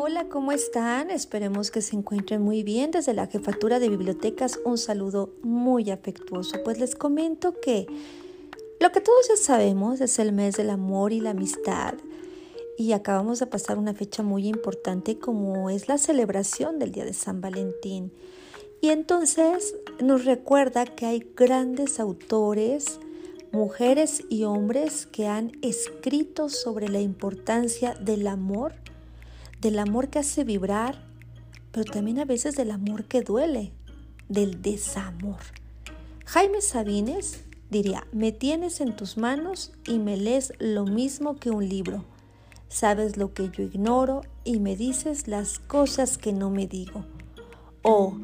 Hola, ¿cómo están? Esperemos que se encuentren muy bien. Desde la Jefatura de Bibliotecas, un saludo muy afectuoso. Pues les comento que lo que todos ya sabemos es el mes del amor y la amistad. Y acabamos de pasar una fecha muy importante como es la celebración del Día de San Valentín. Y entonces nos recuerda que hay grandes autores, mujeres y hombres que han escrito sobre la importancia del amor, del amor que hace vibrar, pero también a veces del amor que duele, del desamor. Jaime Sabines diría, me tienes en tus manos y me lees lo mismo que un libro. Sabes lo que yo ignoro y me dices las cosas que no me digo. Oh,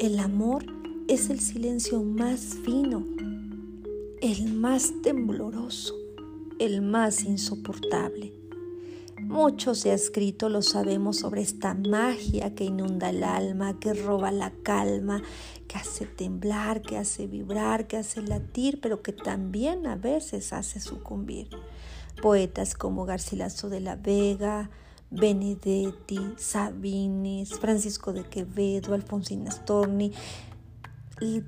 el amor es el silencio más fino, el más tembloroso, el más insoportable. Mucho se ha escrito, lo sabemos, sobre esta magia que inunda el alma, que roba la calma, que hace temblar, que hace vibrar, que hace latir, pero que también a veces hace sucumbir. Poetas como Garcilaso de la Vega, Benedetti, Sabines, Francisco de Quevedo, Alfonsín Astorni,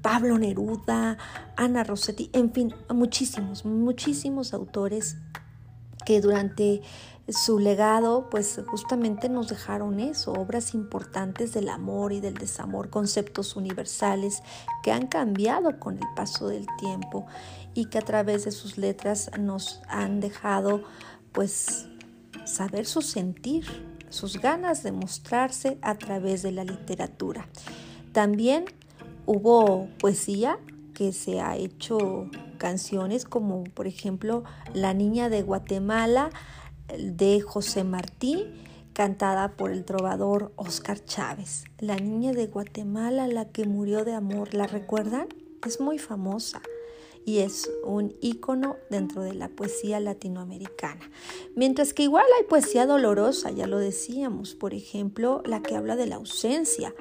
Pablo Neruda, Ana Rossetti, en fin, muchísimos, muchísimos autores que durante su legado, pues justamente nos dejaron eso, obras importantes del amor y del desamor, conceptos universales que han cambiado con el paso del tiempo y que a través de sus letras nos han dejado, pues, saber su sentir, sus ganas de mostrarse a través de la literatura. También Hubo poesía que se ha hecho canciones como por ejemplo La Niña de Guatemala de José Martí, cantada por el trovador Oscar Chávez. La Niña de Guatemala, la que murió de amor, ¿la recuerdan? Es muy famosa y es un ícono dentro de la poesía latinoamericana. Mientras que igual hay poesía dolorosa, ya lo decíamos, por ejemplo, la que habla de la ausencia,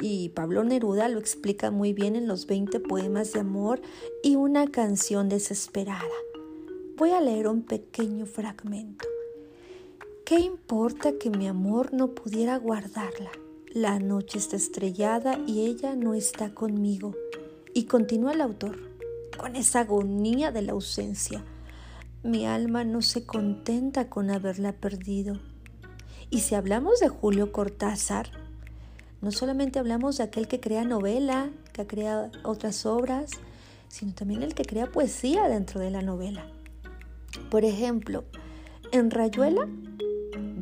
y Pablo Neruda lo explica muy bien en los 20 poemas de amor y una canción desesperada. Voy a leer un pequeño fragmento. ¿Qué importa que mi amor no pudiera guardarla? La noche está estrellada y ella no está conmigo. Y continúa el autor, con esa agonía de la ausencia. Mi alma no se contenta con haberla perdido. Y si hablamos de Julio Cortázar, no solamente hablamos de aquel que crea novela, que crea otras obras, sino también el que crea poesía dentro de la novela. Por ejemplo, en Rayuela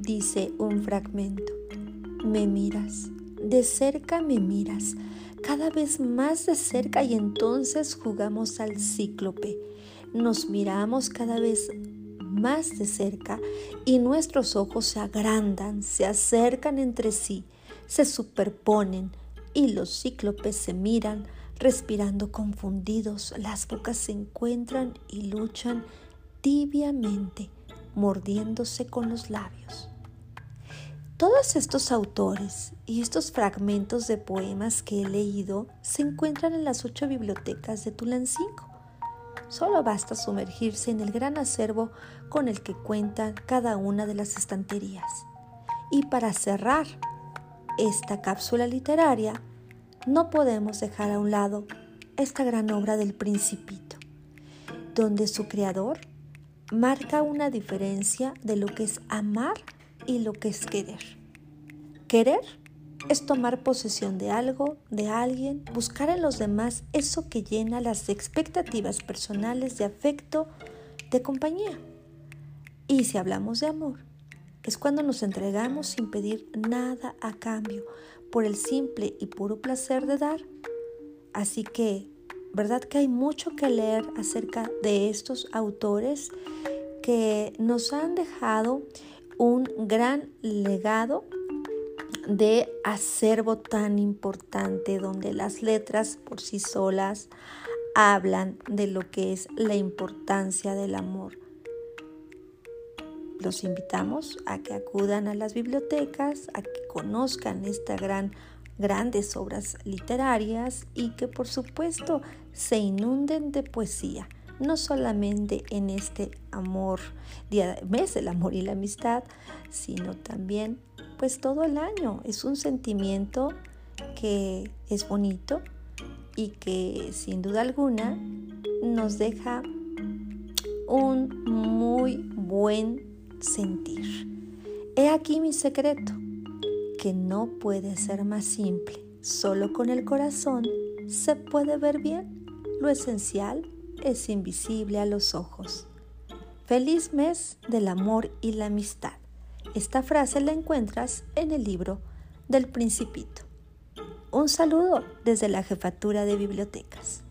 dice un fragmento, me miras, de cerca me miras, cada vez más de cerca y entonces jugamos al cíclope. Nos miramos cada vez más de cerca y nuestros ojos se agrandan, se acercan entre sí se superponen y los cíclopes se miran, respirando confundidos, las bocas se encuentran y luchan tibiamente, mordiéndose con los labios. Todos estos autores y estos fragmentos de poemas que he leído se encuentran en las ocho bibliotecas de Tulancingo. Solo basta sumergirse en el gran acervo con el que cuentan cada una de las estanterías. Y para cerrar esta cápsula literaria, no podemos dejar a un lado esta gran obra del Principito, donde su creador marca una diferencia de lo que es amar y lo que es querer. Querer es tomar posesión de algo, de alguien, buscar en los demás eso que llena las expectativas personales de afecto, de compañía. Y si hablamos de amor, es cuando nos entregamos sin pedir nada a cambio, por el simple y puro placer de dar. Así que, ¿verdad que hay mucho que leer acerca de estos autores que nos han dejado un gran legado de acervo tan importante donde las letras por sí solas hablan de lo que es la importancia del amor? Los invitamos a que acudan a las bibliotecas, a que conozcan estas gran, grandes obras literarias y que por supuesto se inunden de poesía, no solamente en este amor, mes del amor y la amistad, sino también pues todo el año. Es un sentimiento que es bonito y que sin duda alguna nos deja un muy buen sentir. He aquí mi secreto, que no puede ser más simple. Solo con el corazón se puede ver bien. Lo esencial es invisible a los ojos. Feliz mes del amor y la amistad. Esta frase la encuentras en el libro del Principito. Un saludo desde la Jefatura de Bibliotecas.